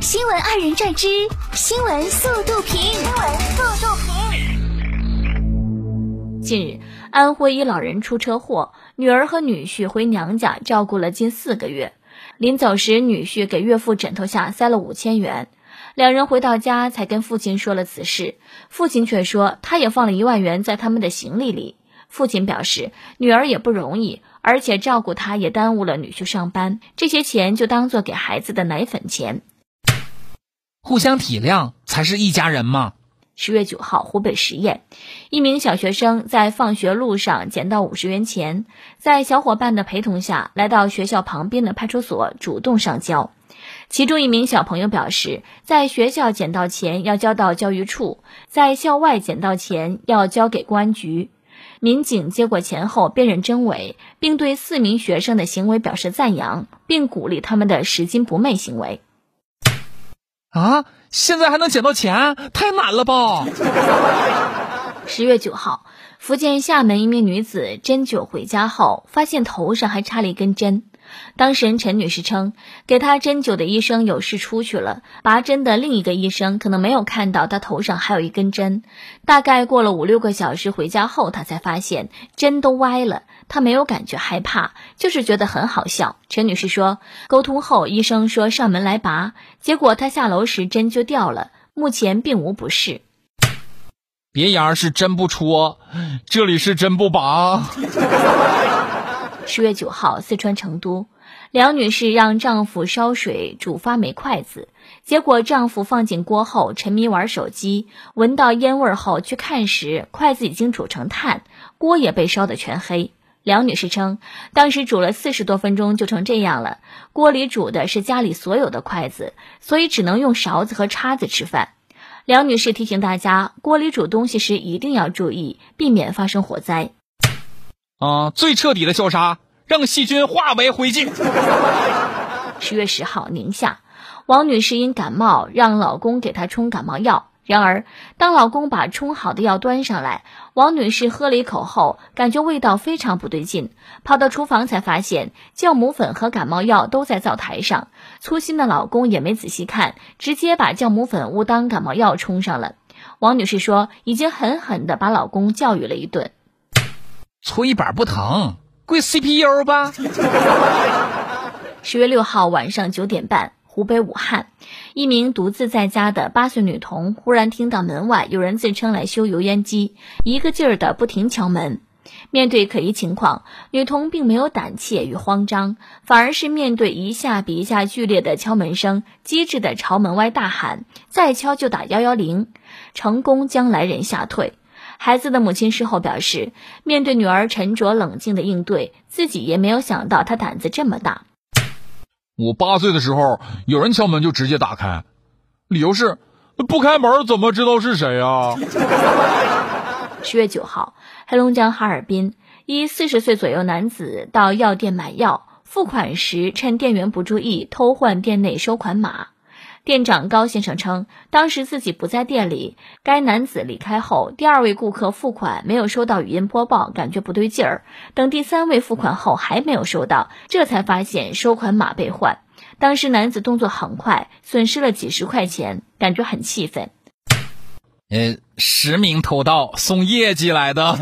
新闻二人转之新闻速度评，新闻速度评。近日，安徽一老人出车祸，女儿和女婿回娘家照顾了近四个月。临走时，女婿给岳父枕头下塞了五千元。两人回到家才跟父亲说了此事，父亲却说他也放了一万元在他们的行李里。父亲表示，女儿也不容易，而且照顾她也耽误了女婿上班，这些钱就当做给孩子的奶粉钱。互相体谅才是一家人嘛。十月九号，湖北十堰，一名小学生在放学路上捡到五十元钱，在小伙伴的陪同下来到学校旁边的派出所主动上交。其中一名小朋友表示，在学校捡到钱要交到教育处，在校外捡到钱要交给公安局。民警接过钱后辨认真伪，并对四名学生的行为表示赞扬，并鼓励他们的拾金不昧行为。啊！现在还能捡到钱，太难了吧？十月九号，福建厦门一名女子针灸回家后，发现头上还插了一根针。当事人陈女士称，给她针灸的医生有事出去了，拔针的另一个医生可能没有看到她头上还有一根针。大概过了五六个小时，回家后她才发现针都歪了。她没有感觉害怕，就是觉得很好笑。陈女士说，沟通后医生说上门来拔，结果她下楼时针就掉了，目前并无不适。别牙是针不戳，这里是针不拔。十月九号，四川成都，梁女士让丈夫烧水煮发霉筷子，结果丈夫放进锅后沉迷玩手机，闻到烟味后去看时，筷子已经煮成炭，锅也被烧得全黑。梁女士称，当时煮了四十多分钟就成这样了，锅里煮的是家里所有的筷子，所以只能用勺子和叉子吃饭。梁女士提醒大家，锅里煮东西时一定要注意，避免发生火灾。啊，最彻底的消杀，让细菌化为灰烬。十月十号，宁夏王女士因感冒，让老公给她冲感冒药。然而，当老公把冲好的药端上来，王女士喝了一口后，感觉味道非常不对劲，跑到厨房才发现酵母粉和感冒药都在灶台上。粗心的老公也没仔细看，直接把酵母粉误当感冒药冲上了。王女士说，已经狠狠地把老公教育了一顿。搓衣板不疼，贵 CPU 吧。十月六号晚上九点半，湖北武汉，一名独自在家的八岁女童忽然听到门外有人自称来修油烟机，一个劲儿的不停敲门。面对可疑情况，女童并没有胆怯与慌张，反而是面对一下比一下剧烈的敲门声，机智的朝门外大喊：“再敲就打幺幺零！”成功将来人吓退。孩子的母亲事后表示，面对女儿沉着冷静的应对，自己也没有想到她胆子这么大。我八岁的时候，有人敲门就直接打开，理由是不开门怎么知道是谁啊？十月九号，黑龙江哈尔滨一四十岁左右男子到药店买药，付款时趁店员不注意偷换店内收款码。店长高先生称，当时自己不在店里。该男子离开后，第二位顾客付款没有收到语音播报，感觉不对劲儿。等第三位付款后还没有收到，这才发现收款码被换。当时男子动作很快，损失了几十块钱，感觉很气愤。呃，实名偷盗送业绩来的。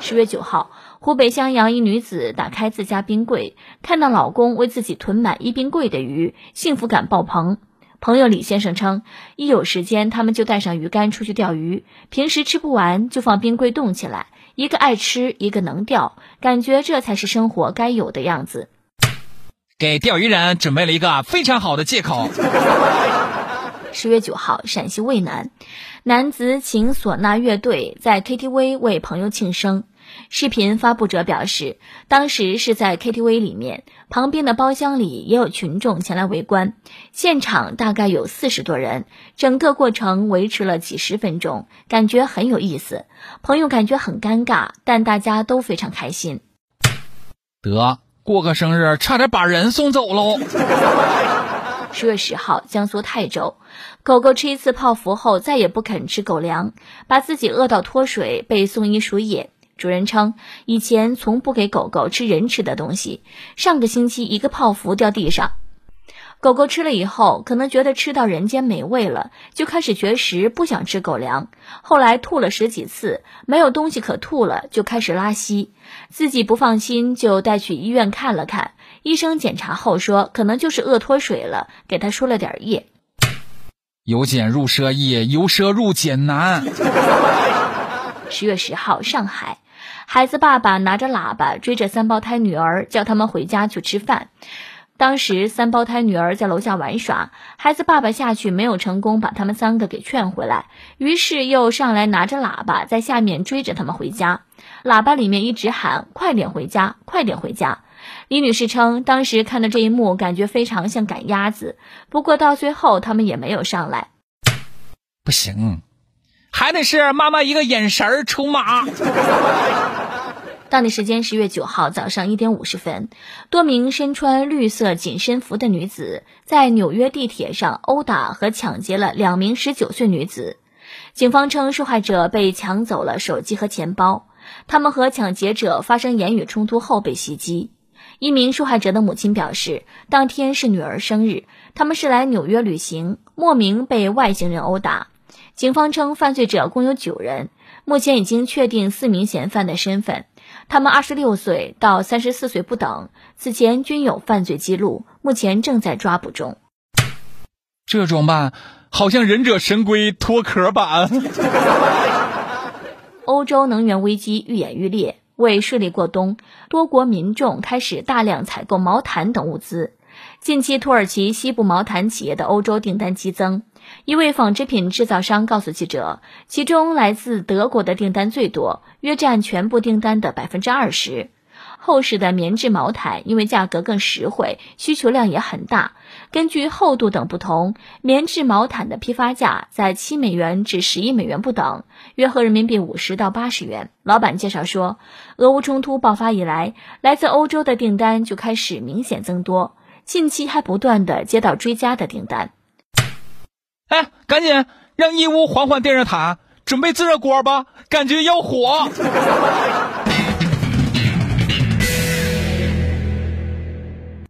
十月九号。湖北襄阳一女子打开自家冰柜，看到老公为自己囤满一冰柜的鱼，幸福感爆棚。朋友李先生称，一有时间他们就带上鱼竿出去钓鱼，平时吃不完就放冰柜冻起来，一个爱吃，一个能钓，感觉这才是生活该有的样子。给钓鱼人准备了一个非常好的借口。十月九号，陕西渭南，男子请唢呐乐队在 KTV 为朋友庆生。视频发布者表示，当时是在 KTV 里面，旁边的包厢里也有群众前来围观，现场大概有四十多人，整个过程维持了几十分钟，感觉很有意思。朋友感觉很尴尬，但大家都非常开心。得过个生日，差点把人送走喽。十月十号，江苏泰州，狗狗吃一次泡芙后再也不肯吃狗粮，把自己饿到脱水，被送医输液。主人称，以前从不给狗狗吃人吃的东西。上个星期，一个泡芙掉地上，狗狗吃了以后，可能觉得吃到人间美味了，就开始绝食，不想吃狗粮。后来吐了十几次，没有东西可吐了，就开始拉稀。自己不放心，就带去医院看了看。医生检查后说，可能就是饿脱水了，给它输了点液。由俭入奢易，由奢入俭难。十月十号，上海，孩子爸爸拿着喇叭追着三胞胎女儿，叫他们回家去吃饭。当时三胞胎女儿在楼下玩耍，孩子爸爸下去没有成功把他们三个给劝回来，于是又上来拿着喇叭在下面追着他们回家。喇叭里面一直喊：“快点回家，快点回家。”李女士称，当时看到这一幕，感觉非常像赶鸭子。不过到最后，他们也没有上来。不行。还得是妈妈一个眼神儿出马。当地时间十月九号早上一点五十分，多名身穿绿色紧身服的女子在纽约地铁上殴打和抢劫了两名十九岁女子。警方称，受害者被抢走了手机和钱包。他们和抢劫者发生言语冲突后被袭击。一名受害者的母亲表示，当天是女儿生日，他们是来纽约旅行，莫名被外星人殴打。警方称，犯罪者共有九人，目前已经确定四名嫌犯的身份，他们二十六岁到三十四岁不等，此前均有犯罪记录，目前正在抓捕中。这装扮好像忍者神龟脱壳版。欧洲能源危机愈演愈烈，为顺利过冬，多国民众开始大量采购毛毯等物资。近期，土耳其西部毛毯企业的欧洲订单激增。一位纺织品制造商告诉记者，其中来自德国的订单最多，约占全部订单的百分之二十。厚实的棉质毛毯因为价格更实惠，需求量也很大。根据厚度等不同，棉质毛毯的批发价在七美元至十一美元不等，约合人民币五十到八十元。老板介绍说，俄乌冲突爆发以来，来自欧洲的订单就开始明显增多，近期还不断的接到追加的订单。哎，赶紧让义乌缓缓电热毯，准备自热锅吧，感觉要火。